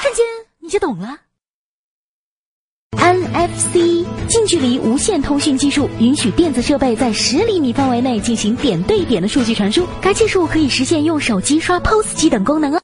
瞬间你就懂了。Nfc 近距离无线通讯技术允许电子设备在十厘米范围内进行点对点的数据传输该技术可以实现用手机刷 pos 机等功能哦。